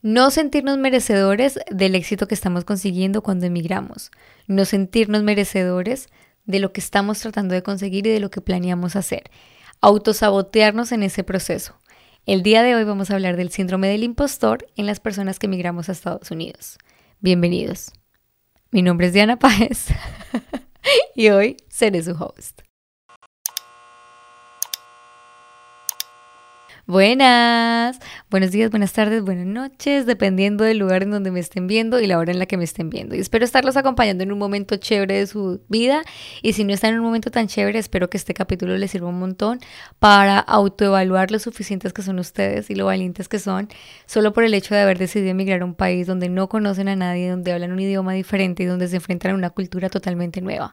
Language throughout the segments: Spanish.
No sentirnos merecedores del éxito que estamos consiguiendo cuando emigramos. No sentirnos merecedores de lo que estamos tratando de conseguir y de lo que planeamos hacer. Autosabotearnos en ese proceso. El día de hoy vamos a hablar del síndrome del impostor en las personas que emigramos a Estados Unidos. Bienvenidos. Mi nombre es Diana Páez y hoy seré su host. Buenas, buenos días, buenas tardes, buenas noches, dependiendo del lugar en donde me estén viendo y la hora en la que me estén viendo. Y espero estarlos acompañando en un momento chévere de su vida. Y si no están en un momento tan chévere, espero que este capítulo les sirva un montón para autoevaluar lo suficientes que son ustedes y lo valientes que son, solo por el hecho de haber decidido emigrar a un país donde no conocen a nadie, donde hablan un idioma diferente y donde se enfrentan a una cultura totalmente nueva.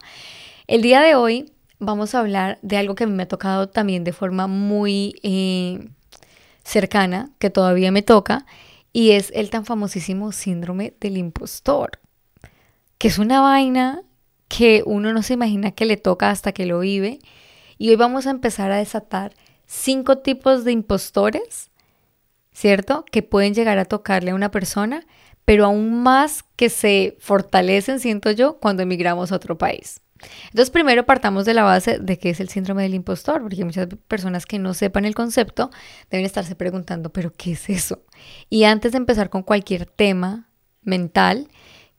El día de hoy vamos a hablar de algo que me ha tocado también de forma muy... Eh, cercana que todavía me toca y es el tan famosísimo síndrome del impostor, que es una vaina que uno no se imagina que le toca hasta que lo vive. Y hoy vamos a empezar a desatar cinco tipos de impostores, ¿cierto? Que pueden llegar a tocarle a una persona, pero aún más que se fortalecen, siento yo, cuando emigramos a otro país. Entonces, primero partamos de la base de qué es el síndrome del impostor, porque muchas personas que no sepan el concepto deben estarse preguntando, ¿pero qué es eso? Y antes de empezar con cualquier tema mental,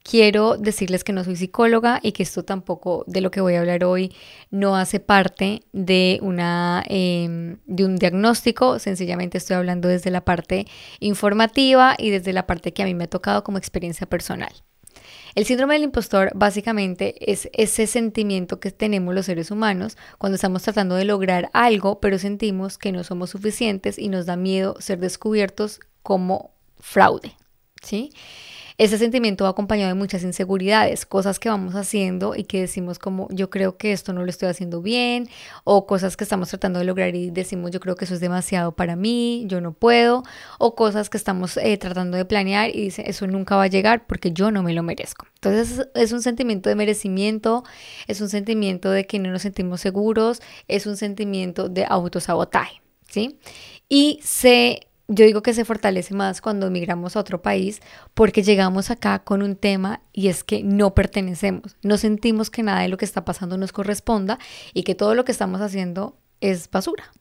quiero decirles que no soy psicóloga y que esto tampoco de lo que voy a hablar hoy no hace parte de, una, em, de un diagnóstico, sencillamente estoy hablando desde la parte informativa y desde la parte que a mí me ha tocado como experiencia personal. El síndrome del impostor básicamente es ese sentimiento que tenemos los seres humanos cuando estamos tratando de lograr algo, pero sentimos que no somos suficientes y nos da miedo ser descubiertos como fraude, ¿sí? Ese sentimiento va acompañado de muchas inseguridades, cosas que vamos haciendo y que decimos como yo creo que esto no lo estoy haciendo bien o cosas que estamos tratando de lograr y decimos yo creo que eso es demasiado para mí, yo no puedo o cosas que estamos eh, tratando de planear y dice eso nunca va a llegar porque yo no me lo merezco. Entonces es un sentimiento de merecimiento, es un sentimiento de que no nos sentimos seguros, es un sentimiento de autosabotaje, ¿sí? Y se yo digo que se fortalece más cuando emigramos a otro país porque llegamos acá con un tema y es que no pertenecemos, no sentimos que nada de lo que está pasando nos corresponda y que todo lo que estamos haciendo es basura,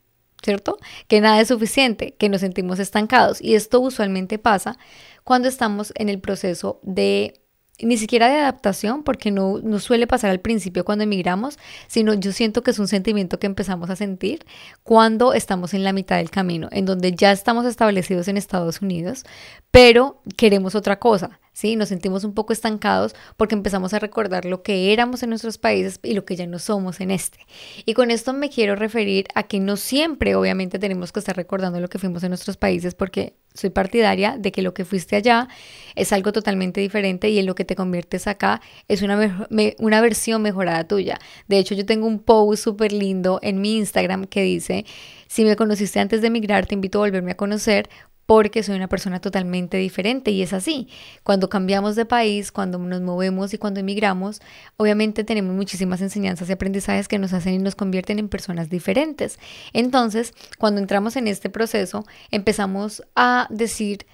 ¿cierto? Que nada es suficiente, que nos sentimos estancados y esto usualmente pasa cuando estamos en el proceso de ni siquiera de adaptación, porque no, no suele pasar al principio cuando emigramos, sino yo siento que es un sentimiento que empezamos a sentir cuando estamos en la mitad del camino, en donde ya estamos establecidos en Estados Unidos, pero queremos otra cosa, ¿sí? Nos sentimos un poco estancados porque empezamos a recordar lo que éramos en nuestros países y lo que ya no somos en este. Y con esto me quiero referir a que no siempre, obviamente, tenemos que estar recordando lo que fuimos en nuestros países porque soy partidaria de que lo que fuiste allá es algo totalmente diferente y en lo que te conviertes acá es una, una versión mejorada tuya. De hecho, yo tengo un post súper lindo en mi Instagram que dice, si me conociste antes de emigrar, te invito a volverme a conocer porque soy una persona totalmente diferente y es así. Cuando cambiamos de país, cuando nos movemos y cuando emigramos, obviamente tenemos muchísimas enseñanzas y aprendizajes que nos hacen y nos convierten en personas diferentes. Entonces, cuando entramos en este proceso, empezamos a decir,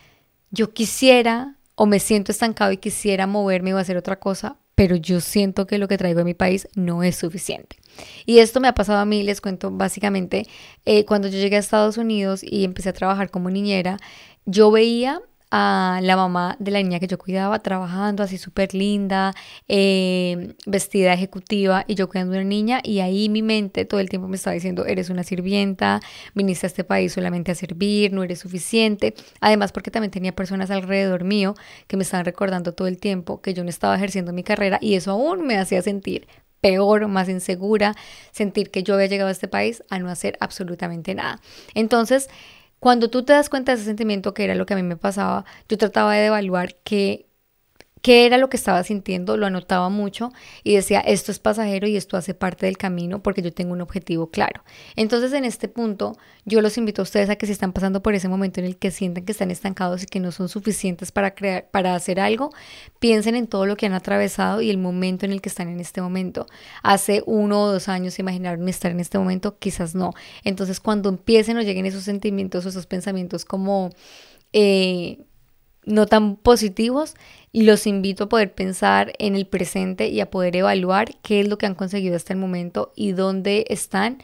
yo quisiera o me siento estancado y quisiera moverme o hacer otra cosa, pero yo siento que lo que traigo a mi país no es suficiente. Y esto me ha pasado a mí, les cuento básicamente, eh, cuando yo llegué a Estados Unidos y empecé a trabajar como niñera, yo veía a la mamá de la niña que yo cuidaba trabajando así súper linda, eh, vestida ejecutiva y yo cuidando a una niña y ahí mi mente todo el tiempo me estaba diciendo, eres una sirvienta, viniste a este país solamente a servir, no eres suficiente. Además porque también tenía personas alrededor mío que me estaban recordando todo el tiempo que yo no estaba ejerciendo mi carrera y eso aún me hacía sentir peor, más insegura, sentir que yo había llegado a este país a no hacer absolutamente nada. Entonces, cuando tú te das cuenta de ese sentimiento que era lo que a mí me pasaba, yo trataba de evaluar qué qué era lo que estaba sintiendo, lo anotaba mucho y decía, esto es pasajero y esto hace parte del camino porque yo tengo un objetivo claro. Entonces en este punto yo los invito a ustedes a que si están pasando por ese momento en el que sienten que están estancados y que no son suficientes para crear para hacer algo, piensen en todo lo que han atravesado y el momento en el que están en este momento. Hace uno o dos años se imaginaron estar en este momento, quizás no. Entonces cuando empiecen o lleguen esos sentimientos o esos pensamientos como eh, no tan positivos, los invito a poder pensar en el presente y a poder evaluar qué es lo que han conseguido hasta el momento y dónde están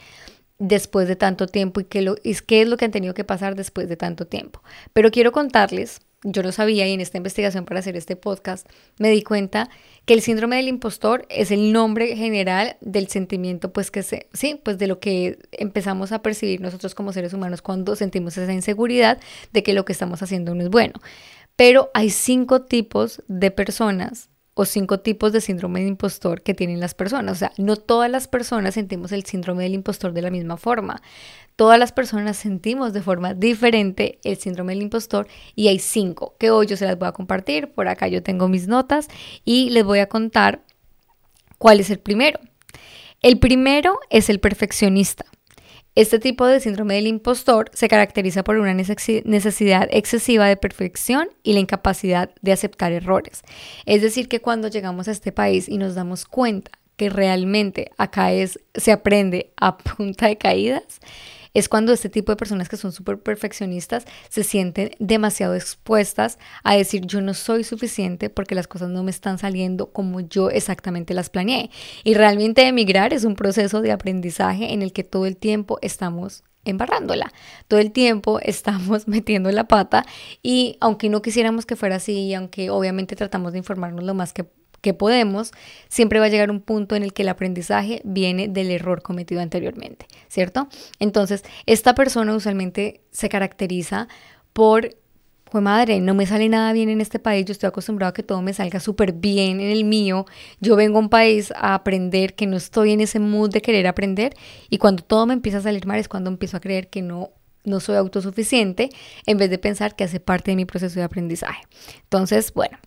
después de tanto tiempo y qué, lo, qué es lo que han tenido que pasar después de tanto tiempo. Pero quiero contarles, yo no sabía y en esta investigación para hacer este podcast me di cuenta que el síndrome del impostor es el nombre general del sentimiento, pues que se, sí, pues de lo que empezamos a percibir nosotros como seres humanos cuando sentimos esa inseguridad de que lo que estamos haciendo no es bueno. Pero hay cinco tipos de personas o cinco tipos de síndrome del impostor que tienen las personas. O sea, no todas las personas sentimos el síndrome del impostor de la misma forma. Todas las personas sentimos de forma diferente el síndrome del impostor y hay cinco que hoy yo se las voy a compartir. Por acá yo tengo mis notas y les voy a contar cuál es el primero. El primero es el perfeccionista. Este tipo de síndrome del impostor se caracteriza por una necesidad excesiva de perfección y la incapacidad de aceptar errores. Es decir, que cuando llegamos a este país y nos damos cuenta que realmente acá es, se aprende a punta de caídas, es cuando este tipo de personas que son súper perfeccionistas se sienten demasiado expuestas a decir yo no soy suficiente porque las cosas no me están saliendo como yo exactamente las planeé. Y realmente emigrar es un proceso de aprendizaje en el que todo el tiempo estamos embarrándola. Todo el tiempo estamos metiendo la pata y aunque no quisiéramos que fuera así, aunque obviamente tratamos de informarnos lo más que que podemos, siempre va a llegar un punto en el que el aprendizaje viene del error cometido anteriormente, ¿cierto? Entonces, esta persona usualmente se caracteriza por pues madre, no me sale nada bien en este país, yo estoy acostumbrado a que todo me salga súper bien en el mío, yo vengo a un país a aprender, que no estoy en ese mood de querer aprender y cuando todo me empieza a salir mal es cuando empiezo a creer que no, no soy autosuficiente en vez de pensar que hace parte de mi proceso de aprendizaje. Entonces, bueno,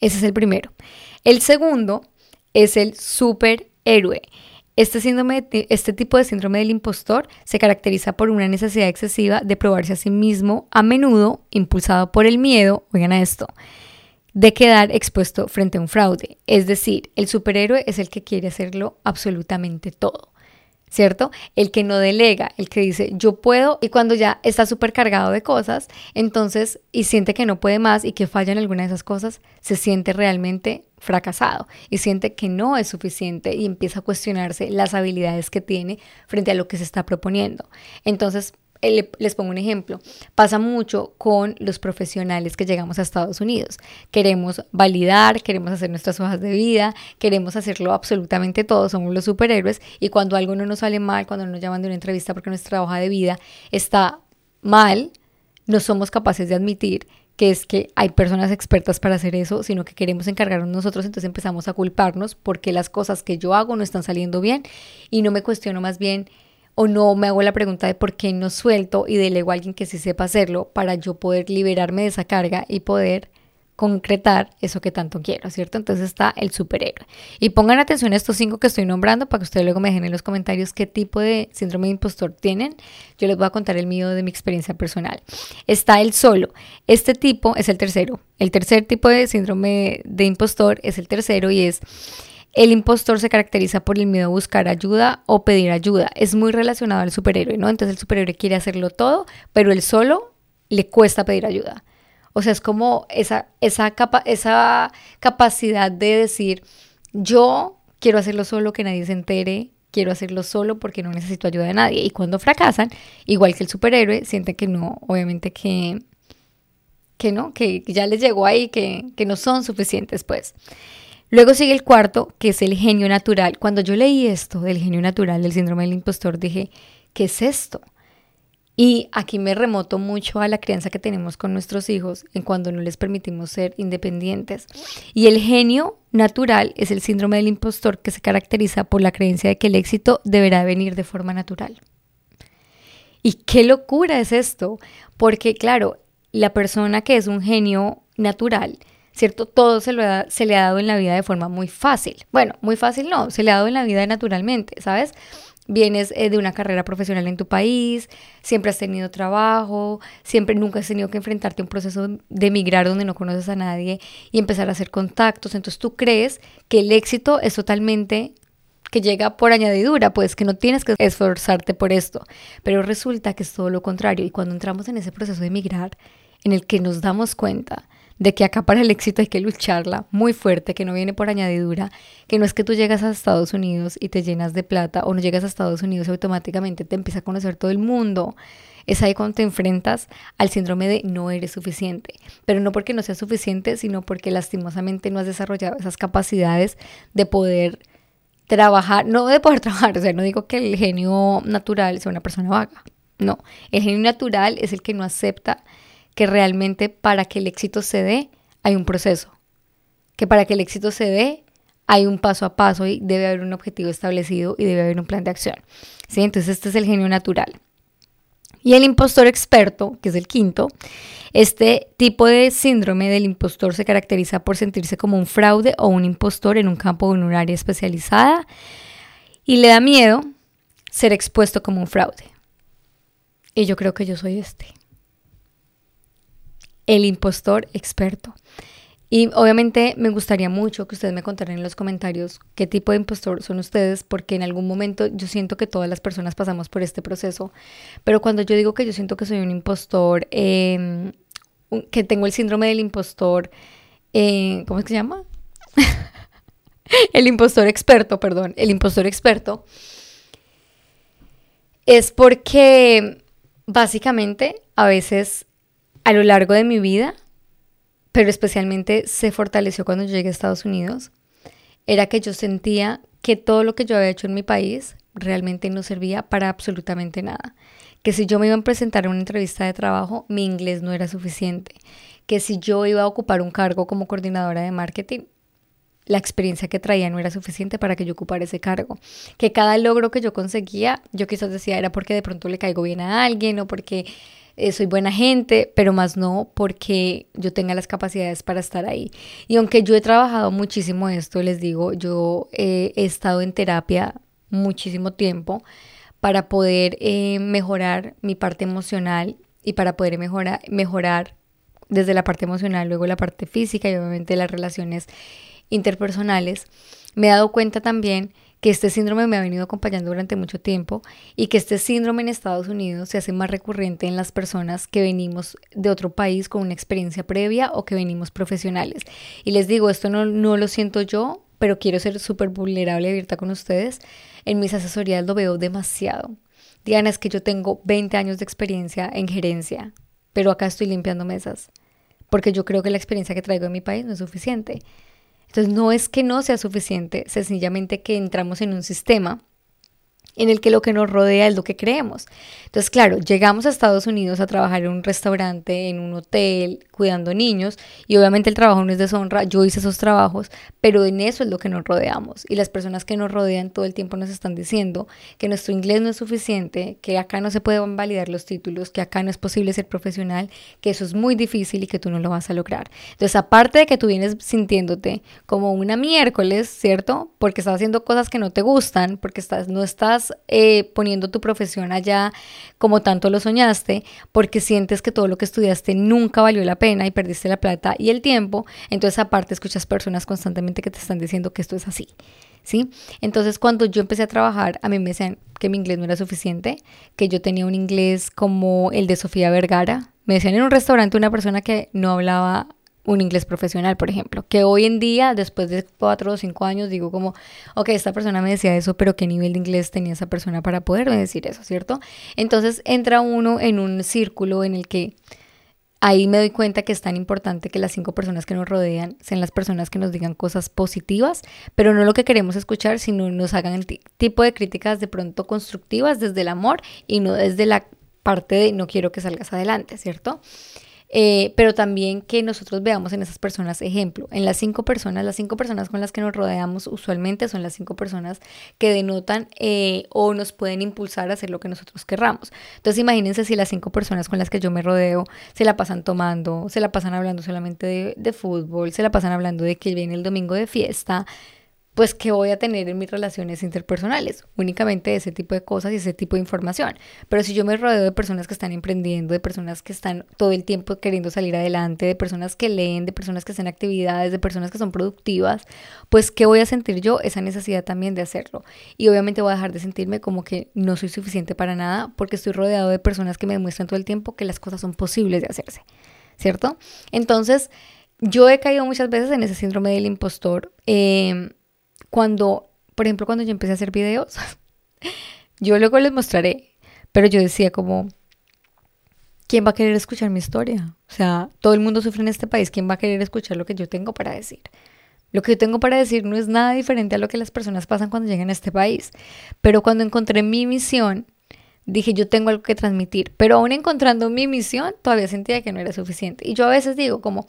ese es el primero. El segundo es el superhéroe. Este, síndrome, este tipo de síndrome del impostor se caracteriza por una necesidad excesiva de probarse a sí mismo, a menudo impulsado por el miedo, oigan a esto, de quedar expuesto frente a un fraude. Es decir, el superhéroe es el que quiere hacerlo absolutamente todo. ¿Cierto? El que no delega, el que dice yo puedo y cuando ya está súper cargado de cosas, entonces y siente que no puede más y que falla en alguna de esas cosas, se siente realmente fracasado y siente que no es suficiente y empieza a cuestionarse las habilidades que tiene frente a lo que se está proponiendo. Entonces, les pongo un ejemplo, pasa mucho con los profesionales que llegamos a Estados Unidos. Queremos validar, queremos hacer nuestras hojas de vida, queremos hacerlo absolutamente todo, somos los superhéroes y cuando algo no nos sale mal, cuando nos llaman de una entrevista porque nuestra hoja de vida está mal, no somos capaces de admitir que es que hay personas expertas para hacer eso, sino que queremos encargarnos nosotros, entonces empezamos a culparnos porque las cosas que yo hago no están saliendo bien y no me cuestiono más bien o no me hago la pregunta de por qué no suelto y delego a alguien que sí sepa hacerlo para yo poder liberarme de esa carga y poder concretar eso que tanto quiero, ¿cierto? Entonces está el superhéroe. Y pongan atención a estos cinco que estoy nombrando para que ustedes luego me dejen en los comentarios qué tipo de síndrome de impostor tienen. Yo les voy a contar el mío de mi experiencia personal. Está el solo. Este tipo es el tercero. El tercer tipo de síndrome de impostor es el tercero y es el impostor se caracteriza por el miedo a buscar ayuda o pedir ayuda. Es muy relacionado al superhéroe, ¿no? Entonces el superhéroe quiere hacerlo todo, pero él solo le cuesta pedir ayuda. O sea, es como esa, esa, capa esa capacidad de decir, yo quiero hacerlo solo, que nadie se entere, quiero hacerlo solo porque no necesito ayuda de nadie. Y cuando fracasan, igual que el superhéroe, sienten que no, obviamente que, que no, que ya les llegó ahí, que, que no son suficientes, pues. Luego sigue el cuarto, que es el genio natural. Cuando yo leí esto del genio natural, del síndrome del impostor, dije, ¿qué es esto? Y aquí me remoto mucho a la crianza que tenemos con nuestros hijos en cuando no les permitimos ser independientes. Y el genio natural es el síndrome del impostor que se caracteriza por la creencia de que el éxito deberá venir de forma natural. Y qué locura es esto, porque claro, la persona que es un genio natural ¿cierto? Todo se, le ha dado en la vida de forma muy fácil. Bueno, muy fácil no, se le ha dado en la vida naturalmente, ¿sabes? Vienes eh, de una carrera profesional en tu país, siempre has tenido trabajo, siempre nunca has tenido que enfrentarte a un proceso de emigrar donde no conoces a nadie y empezar a hacer contactos. Entonces tú crees que el éxito es totalmente que llega por añadidura, pues que no tienes que esforzarte por esto. Pero resulta que es todo lo contrario. Y cuando entramos en ese proceso de emigrar, en el que nos damos cuenta de que acá para el éxito hay que lucharla muy fuerte, que no viene por añadidura, que no es que tú llegas a Estados Unidos y te llenas de plata o no llegas a Estados Unidos y automáticamente te empieza a conocer todo el mundo. Es ahí cuando te enfrentas al síndrome de no eres suficiente, pero no porque no seas suficiente, sino porque lastimosamente no has desarrollado esas capacidades de poder trabajar, no de poder trabajar, o sea, no digo que el genio natural sea una persona vaga, no, el genio natural es el que no acepta que realmente para que el éxito se dé hay un proceso, que para que el éxito se dé hay un paso a paso y debe haber un objetivo establecido y debe haber un plan de acción. ¿sí? Entonces este es el genio natural. Y el impostor experto, que es el quinto, este tipo de síndrome del impostor se caracteriza por sentirse como un fraude o un impostor en un campo o en un área especializada y le da miedo ser expuesto como un fraude. Y yo creo que yo soy este. El impostor experto. Y obviamente me gustaría mucho que ustedes me contaran en los comentarios qué tipo de impostor son ustedes, porque en algún momento yo siento que todas las personas pasamos por este proceso, pero cuando yo digo que yo siento que soy un impostor, em, que tengo el síndrome del impostor, eh, ¿cómo es que se llama? el impostor experto, perdón, el impostor experto, es porque básicamente a veces a lo largo de mi vida pero especialmente se fortaleció cuando llegué a Estados Unidos, era que yo sentía que todo lo que yo había hecho en mi país realmente no servía para absolutamente nada. Que si yo me iba a presentar a una entrevista de trabajo, mi inglés no era suficiente. Que si yo iba a ocupar un cargo como coordinadora de marketing, la experiencia que traía no era suficiente para que yo ocupara ese cargo. Que cada logro que yo conseguía, yo quizás decía era porque de pronto le caigo bien a alguien o porque eh, soy buena gente, pero más no porque yo tenga las capacidades para estar ahí. Y aunque yo he trabajado muchísimo esto, les digo, yo he estado en terapia muchísimo tiempo para poder eh, mejorar mi parte emocional y para poder mejorar, mejorar desde la parte emocional, luego la parte física y obviamente las relaciones interpersonales. Me he dado cuenta también que este síndrome me ha venido acompañando durante mucho tiempo y que este síndrome en Estados Unidos se hace más recurrente en las personas que venimos de otro país con una experiencia previa o que venimos profesionales. Y les digo, esto no, no lo siento yo, pero quiero ser súper vulnerable y abierta con ustedes. En mis asesorías lo veo demasiado. Diana, es que yo tengo 20 años de experiencia en gerencia, pero acá estoy limpiando mesas, porque yo creo que la experiencia que traigo en mi país no es suficiente. Entonces no es que no sea suficiente, sencillamente que entramos en un sistema en el que lo que nos rodea es lo que creemos. Entonces, claro, llegamos a Estados Unidos a trabajar en un restaurante, en un hotel, cuidando niños, y obviamente el trabajo no es deshonra, yo hice esos trabajos, pero en eso es lo que nos rodeamos. Y las personas que nos rodean todo el tiempo nos están diciendo que nuestro inglés no es suficiente, que acá no se pueden validar los títulos, que acá no es posible ser profesional, que eso es muy difícil y que tú no lo vas a lograr. Entonces, aparte de que tú vienes sintiéndote como una miércoles, ¿cierto? Porque estás haciendo cosas que no te gustan, porque estás, no eh, poniendo tu profesión allá como tanto lo soñaste, porque sientes que todo lo que estudiaste nunca valió la pena y perdiste la plata y el tiempo, entonces aparte escuchas personas constantemente que te están diciendo que esto es así. ¿Sí? Entonces cuando yo empecé a trabajar, a mí me decían que mi inglés no era suficiente, que yo tenía un inglés como el de Sofía Vergara. Me decían en un restaurante una persona que no hablaba un inglés profesional, por ejemplo, que hoy en día, después de cuatro o cinco años, digo como, ok, esta persona me decía eso, pero ¿qué nivel de inglés tenía esa persona para poderme decir eso, ¿cierto? Entonces entra uno en un círculo en el que ahí me doy cuenta que es tan importante que las cinco personas que nos rodean sean las personas que nos digan cosas positivas, pero no lo que queremos escuchar, sino nos hagan el tipo de críticas de pronto constructivas desde el amor y no desde la parte de no quiero que salgas adelante, ¿cierto? Eh, pero también que nosotros veamos en esas personas ejemplo. En las cinco personas, las cinco personas con las que nos rodeamos usualmente son las cinco personas que denotan eh, o nos pueden impulsar a hacer lo que nosotros querramos. Entonces imagínense si las cinco personas con las que yo me rodeo se la pasan tomando, se la pasan hablando solamente de, de fútbol, se la pasan hablando de que viene el domingo de fiesta pues qué voy a tener en mis relaciones interpersonales, únicamente ese tipo de cosas y ese tipo de información. Pero si yo me rodeo de personas que están emprendiendo, de personas que están todo el tiempo queriendo salir adelante, de personas que leen, de personas que hacen actividades, de personas que son productivas, pues qué voy a sentir yo esa necesidad también de hacerlo. Y obviamente voy a dejar de sentirme como que no soy suficiente para nada porque estoy rodeado de personas que me demuestran todo el tiempo que las cosas son posibles de hacerse. ¿cierto? Entonces, yo he caído muchas veces en ese síndrome del impostor. Em, cuando, por ejemplo, cuando yo empecé a hacer videos, yo luego les mostraré, pero yo decía como, ¿quién va a querer escuchar mi historia? O sea, todo el mundo sufre en este país, ¿quién va a querer escuchar lo que yo tengo para decir? Lo que yo tengo para decir no es nada diferente a lo que las personas pasan cuando llegan a este país. Pero cuando encontré mi misión, dije yo tengo algo que transmitir. Pero aún encontrando mi misión, todavía sentía que no era suficiente. Y yo a veces digo como,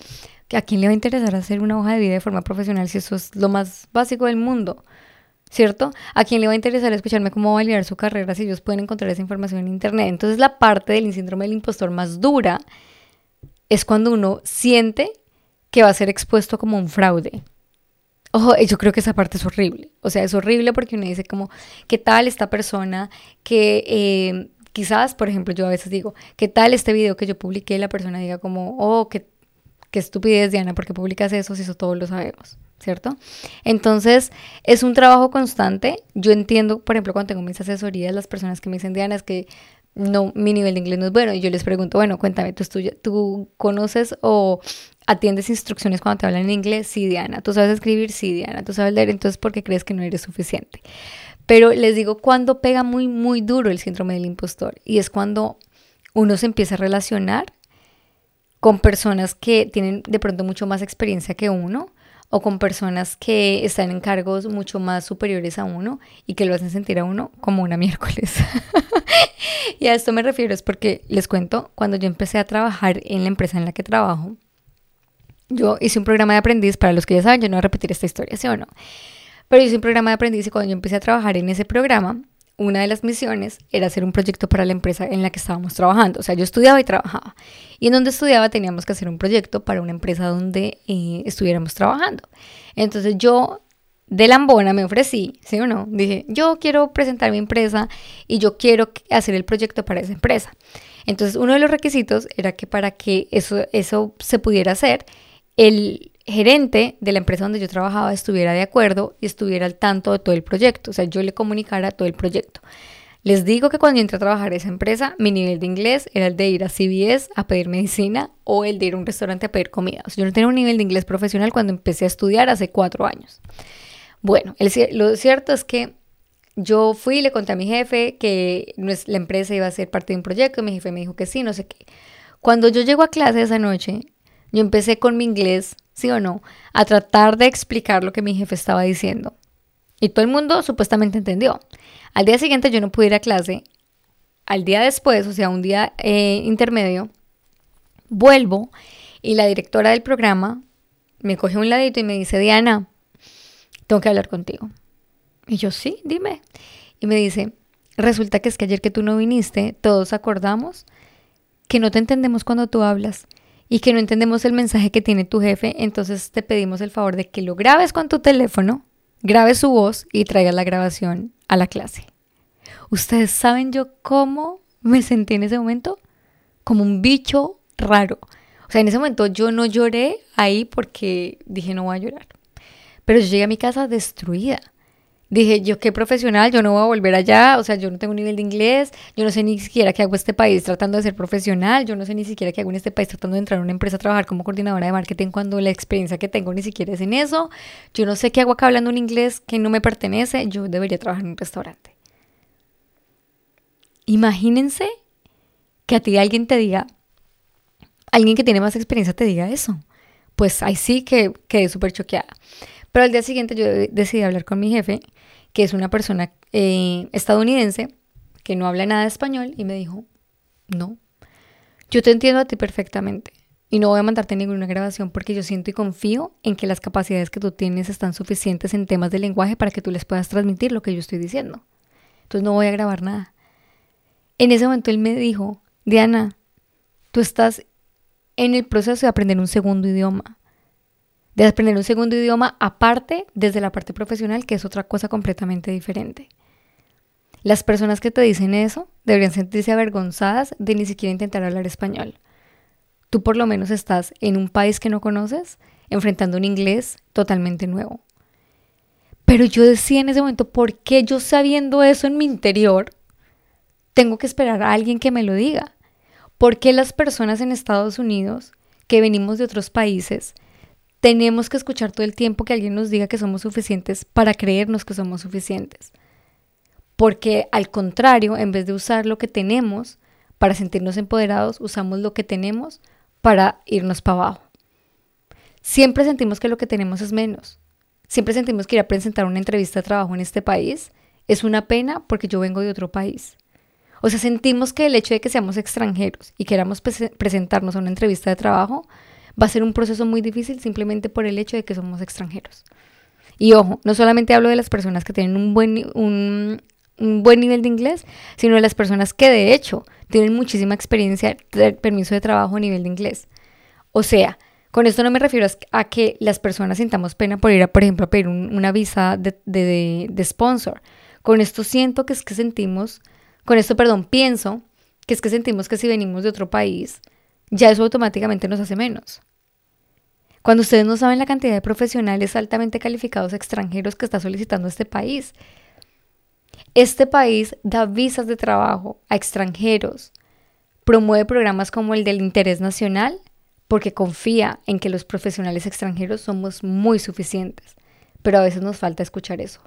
¿a quién le va a interesar hacer una hoja de vida de forma profesional si eso es lo más básico del mundo? ¿Cierto? ¿A quién le va a interesar escucharme cómo validar su carrera si ellos pueden encontrar esa información en Internet? Entonces la parte del síndrome del impostor más dura es cuando uno siente que va a ser expuesto como un fraude. Ojo, yo creo que esa parte es horrible. O sea, es horrible porque uno dice como, ¿qué tal esta persona que eh, quizás, por ejemplo, yo a veces digo, ¿qué tal este video que yo publiqué? La persona diga como, oh, qué, qué estupidez, Diana, ¿por qué publicas eso si eso todos lo sabemos? ¿Cierto? Entonces, es un trabajo constante. Yo entiendo, por ejemplo, cuando tengo mis asesorías, las personas que me dicen, Diana, es que no, mi nivel de inglés no es bueno. Y yo les pregunto, bueno, cuéntame, ¿tú, tú conoces o atiendes instrucciones cuando te hablan en inglés? Sí, Diana. ¿Tú sabes escribir? Sí, Diana. ¿Tú sabes leer? Entonces, ¿por qué crees que no eres suficiente? Pero les digo, cuando pega muy, muy duro el síndrome del impostor. Y es cuando uno se empieza a relacionar con personas que tienen de pronto mucho más experiencia que uno o con personas que están en cargos mucho más superiores a uno y que lo hacen sentir a uno como una miércoles. y a esto me refiero es porque les cuento, cuando yo empecé a trabajar en la empresa en la que trabajo, yo hice un programa de aprendiz, para los que ya saben, yo no voy a repetir esta historia, ¿sí o no? Pero hice un programa de aprendiz y cuando yo empecé a trabajar en ese programa, una de las misiones era hacer un proyecto para la empresa en la que estábamos trabajando. O sea, yo estudiaba y trabajaba. Y en donde estudiaba teníamos que hacer un proyecto para una empresa donde eh, estuviéramos trabajando. Entonces yo de Lambona me ofrecí, ¿sí o no? Dije, yo quiero presentar mi empresa y yo quiero hacer el proyecto para esa empresa. Entonces uno de los requisitos era que para que eso, eso se pudiera hacer, el gerente de la empresa donde yo trabajaba estuviera de acuerdo y estuviera al tanto de todo el proyecto, o sea, yo le comunicara todo el proyecto. Les digo que cuando yo entré a trabajar en esa empresa, mi nivel de inglés era el de ir a CVS a pedir medicina o el de ir a un restaurante a pedir comida. O sea, yo no tenía un nivel de inglés profesional cuando empecé a estudiar hace cuatro años. Bueno, lo cierto es que yo fui y le conté a mi jefe que la empresa iba a ser parte de un proyecto y mi jefe me dijo que sí, no sé qué. Cuando yo llego a clase esa noche, yo empecé con mi inglés ¿sí o no? A tratar de explicar lo que mi jefe estaba diciendo. Y todo el mundo supuestamente entendió. Al día siguiente yo no pude ir a clase. Al día después, o sea, un día eh, intermedio, vuelvo y la directora del programa me coge un ladito y me dice, Diana, tengo que hablar contigo. Y yo, sí, dime. Y me dice, resulta que es que ayer que tú no viniste, todos acordamos que no te entendemos cuando tú hablas y que no entendemos el mensaje que tiene tu jefe, entonces te pedimos el favor de que lo grabes con tu teléfono, grabes su voz y traigas la grabación a la clase. Ustedes saben yo cómo me sentí en ese momento como un bicho raro. O sea, en ese momento yo no lloré ahí porque dije no voy a llorar. Pero yo llegué a mi casa destruida dije, yo qué profesional, yo no voy a volver allá, o sea, yo no tengo nivel de inglés, yo no sé ni siquiera qué hago este país tratando de ser profesional, yo no sé ni siquiera qué hago en este país tratando de entrar a una empresa a trabajar como coordinadora de marketing cuando la experiencia que tengo ni siquiera es en eso, yo no sé qué hago acá hablando un inglés que no me pertenece, yo debería trabajar en un restaurante. Imagínense que a ti alguien te diga, alguien que tiene más experiencia te diga eso. Pues ahí sí que quedé súper choqueada. Pero al día siguiente yo decidí hablar con mi jefe que es una persona eh, estadounidense que no habla nada español y me dijo, no, yo te entiendo a ti perfectamente y no voy a mandarte ninguna grabación porque yo siento y confío en que las capacidades que tú tienes están suficientes en temas de lenguaje para que tú les puedas transmitir lo que yo estoy diciendo. Entonces no voy a grabar nada. En ese momento él me dijo, Diana, tú estás en el proceso de aprender un segundo idioma de aprender un segundo idioma aparte desde la parte profesional, que es otra cosa completamente diferente. Las personas que te dicen eso deberían sentirse avergonzadas de ni siquiera intentar hablar español. Tú por lo menos estás en un país que no conoces, enfrentando un inglés totalmente nuevo. Pero yo decía en ese momento, ¿por qué yo sabiendo eso en mi interior, tengo que esperar a alguien que me lo diga? ¿Por qué las personas en Estados Unidos que venimos de otros países, tenemos que escuchar todo el tiempo que alguien nos diga que somos suficientes para creernos que somos suficientes. Porque al contrario, en vez de usar lo que tenemos para sentirnos empoderados, usamos lo que tenemos para irnos para abajo. Siempre sentimos que lo que tenemos es menos. Siempre sentimos que ir a presentar una entrevista de trabajo en este país es una pena porque yo vengo de otro país. O sea, sentimos que el hecho de que seamos extranjeros y queramos presentarnos a una entrevista de trabajo va a ser un proceso muy difícil simplemente por el hecho de que somos extranjeros. Y ojo, no solamente hablo de las personas que tienen un buen, un, buen nivel de inglés, sino de las personas que de hecho tienen muchísima experiencia de permiso de trabajo a nivel de inglés. O sea, con esto no me refiero a que las personas sintamos pena por ir a, por ejemplo, a pedir una visa de, de, de sponsor. Con esto siento que es que sentimos con esto, perdón, pienso que es que sentimos que si venimos de otro país, ya eso automáticamente nos hace menos. Cuando ustedes no saben la cantidad de profesionales altamente calificados extranjeros que está solicitando este país, este país da visas de trabajo a extranjeros, promueve programas como el del interés nacional porque confía en que los profesionales extranjeros somos muy suficientes, pero a veces nos falta escuchar eso.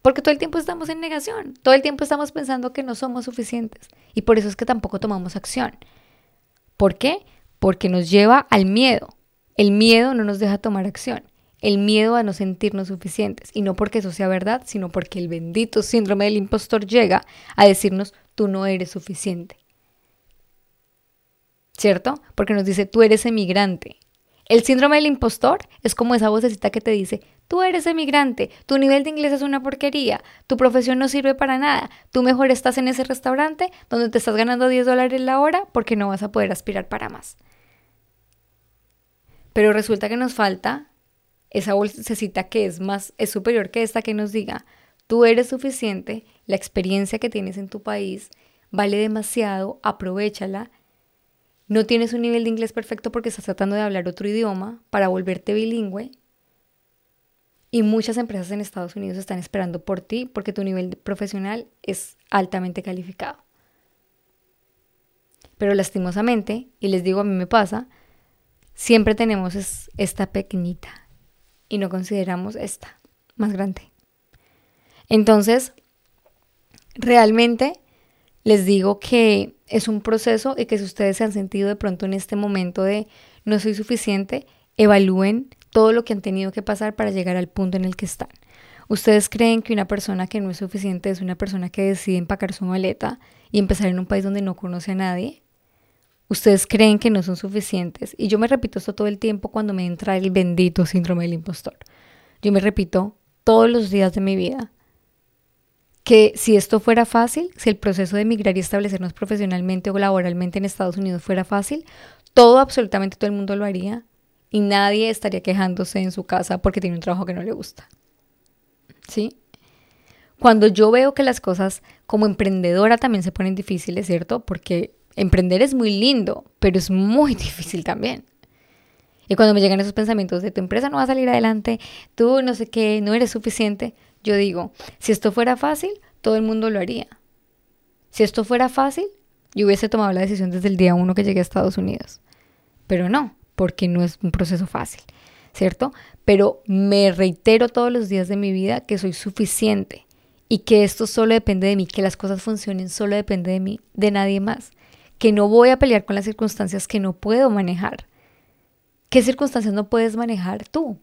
Porque todo el tiempo estamos en negación, todo el tiempo estamos pensando que no somos suficientes y por eso es que tampoco tomamos acción. ¿Por qué? Porque nos lleva al miedo. El miedo no nos deja tomar acción. El miedo a no sentirnos suficientes. Y no porque eso sea verdad, sino porque el bendito síndrome del impostor llega a decirnos, tú no eres suficiente. ¿Cierto? Porque nos dice, tú eres emigrante. El síndrome del impostor es como esa vocecita que te dice, Tú eres emigrante, tu nivel de inglés es una porquería, tu profesión no sirve para nada, tú mejor estás en ese restaurante donde te estás ganando 10 dólares la hora porque no vas a poder aspirar para más. Pero resulta que nos falta esa bolsecita que es más, es superior que esta que nos diga, tú eres suficiente, la experiencia que tienes en tu país vale demasiado, aprovechala. No tienes un nivel de inglés perfecto porque estás tratando de hablar otro idioma para volverte bilingüe, y muchas empresas en Estados Unidos están esperando por ti porque tu nivel profesional es altamente calificado. Pero lastimosamente, y les digo a mí me pasa, siempre tenemos esta pequeñita y no consideramos esta más grande. Entonces, realmente les digo que es un proceso y que si ustedes se han sentido de pronto en este momento de no soy suficiente, evalúen todo lo que han tenido que pasar para llegar al punto en el que están. ¿Ustedes creen que una persona que no es suficiente es una persona que decide empacar su maleta y empezar en un país donde no conoce a nadie? ¿Ustedes creen que no son suficientes? Y yo me repito esto todo el tiempo cuando me entra el bendito síndrome del impostor. Yo me repito todos los días de mi vida que si esto fuera fácil, si el proceso de emigrar y establecernos profesionalmente o laboralmente en Estados Unidos fuera fácil, todo, absolutamente todo el mundo lo haría y nadie estaría quejándose en su casa porque tiene un trabajo que no le gusta. ¿Sí? Cuando yo veo que las cosas como emprendedora también se ponen difíciles, ¿cierto? Porque emprender es muy lindo, pero es muy difícil también. Y cuando me llegan esos pensamientos de tu empresa no va a salir adelante, tú no sé qué, no eres suficiente, yo digo, si esto fuera fácil, todo el mundo lo haría. Si esto fuera fácil, yo hubiese tomado la decisión desde el día uno que llegué a Estados Unidos. Pero no, porque no es un proceso fácil, ¿cierto? Pero me reitero todos los días de mi vida que soy suficiente y que esto solo depende de mí, que las cosas funcionen solo depende de mí, de nadie más, que no voy a pelear con las circunstancias que no puedo manejar. ¿Qué circunstancias no puedes manejar tú?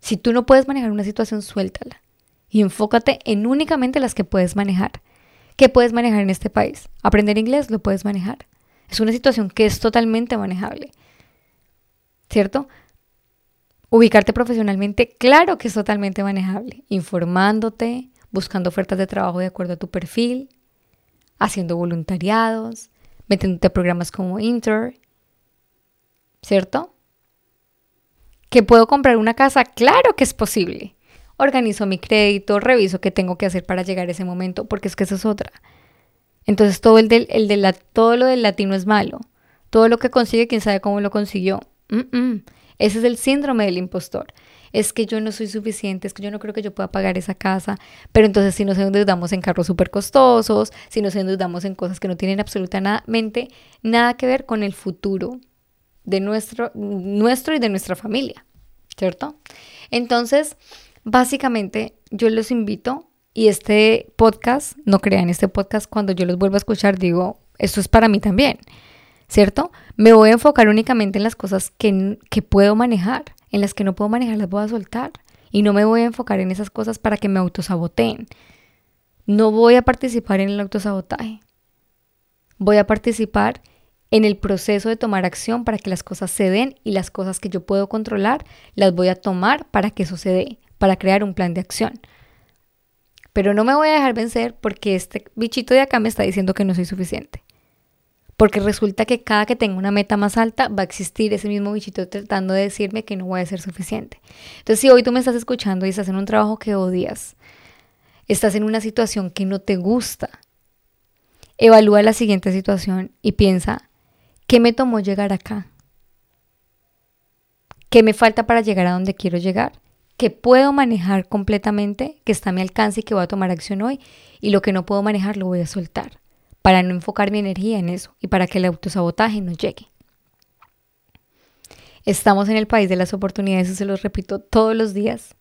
Si tú no puedes manejar una situación, suéltala y enfócate en únicamente las que puedes manejar. ¿Qué puedes manejar en este país? Aprender inglés lo puedes manejar. Es una situación que es totalmente manejable. ¿cierto? Ubicarte profesionalmente, claro que es totalmente manejable, informándote, buscando ofertas de trabajo de acuerdo a tu perfil, haciendo voluntariados, metiéndote a programas como Inter, ¿cierto? ¿Que puedo comprar una casa? Claro que es posible. Organizo mi crédito, reviso qué tengo que hacer para llegar a ese momento, porque es que eso es otra. Entonces todo, el del, el todo lo del latino es malo. Todo lo que consigue, quién sabe cómo lo consiguió. Ese es el síndrome del impostor. Es que yo no soy suficiente, es que yo no creo que yo pueda pagar esa casa. Pero entonces si nos endeudamos en carros súper costosos, si nos endeudamos en cosas que no tienen absolutamente nada que ver con el futuro de nuestro, nuestro y de nuestra familia, ¿cierto? Entonces, básicamente, yo los invito y este podcast, no crean, este podcast cuando yo los vuelvo a escuchar digo, esto es para mí también, ¿cierto? Me voy a enfocar únicamente en las cosas que, que puedo manejar, en las que no puedo manejar las voy a soltar y no me voy a enfocar en esas cosas para que me autosaboteen. No voy a participar en el autosabotaje. Voy a participar en el proceso de tomar acción para que las cosas se den y las cosas que yo puedo controlar las voy a tomar para que eso se dé, para crear un plan de acción. Pero no me voy a dejar vencer porque este bichito de acá me está diciendo que no soy suficiente. Porque resulta que cada que tengo una meta más alta va a existir ese mismo bichito tratando de decirme que no voy a ser suficiente. Entonces, si hoy tú me estás escuchando y estás en un trabajo que odias, estás en una situación que no te gusta, evalúa la siguiente situación y piensa, ¿qué me tomó llegar acá? ¿Qué me falta para llegar a donde quiero llegar? ¿Qué puedo manejar completamente, que está a mi alcance y que voy a tomar acción hoy? Y lo que no puedo manejar lo voy a soltar, para no enfocar mi energía en eso y para que el autosabotaje no llegue. Estamos en el país de las oportunidades, y se los repito todos los días.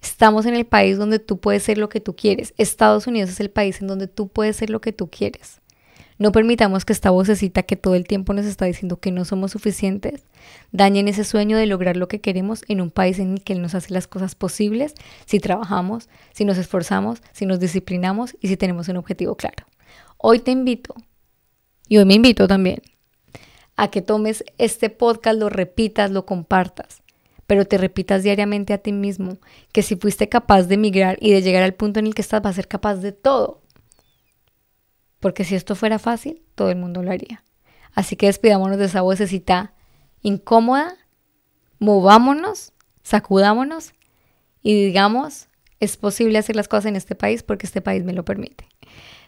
Estamos en el país donde tú puedes ser lo que tú quieres. Estados Unidos es el país en donde tú puedes ser lo que tú quieres. No permitamos que esta vocecita que todo el tiempo nos está diciendo que no somos suficientes dañen ese sueño de lograr lo que queremos en un país en el que Él nos hace las cosas posibles si trabajamos, si nos esforzamos, si nos disciplinamos y si tenemos un objetivo claro. Hoy te invito, y hoy me invito también, a que tomes este podcast, lo repitas, lo compartas pero te repitas diariamente a ti mismo que si fuiste capaz de emigrar y de llegar al punto en el que estás, vas a ser capaz de todo. Porque si esto fuera fácil, todo el mundo lo haría. Así que despidámonos de esa vocecita incómoda, movámonos, sacudámonos y digamos, es posible hacer las cosas en este país porque este país me lo permite.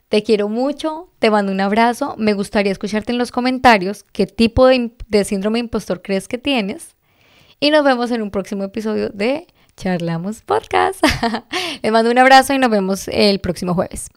Te quiero mucho, te mando un abrazo, me gustaría escucharte en los comentarios qué tipo de, síndrome impostor crees que tienes y nos vemos en un próximo episodio de Charlamos Podcast. Les mando un abrazo y nos vemos el próximo jueves.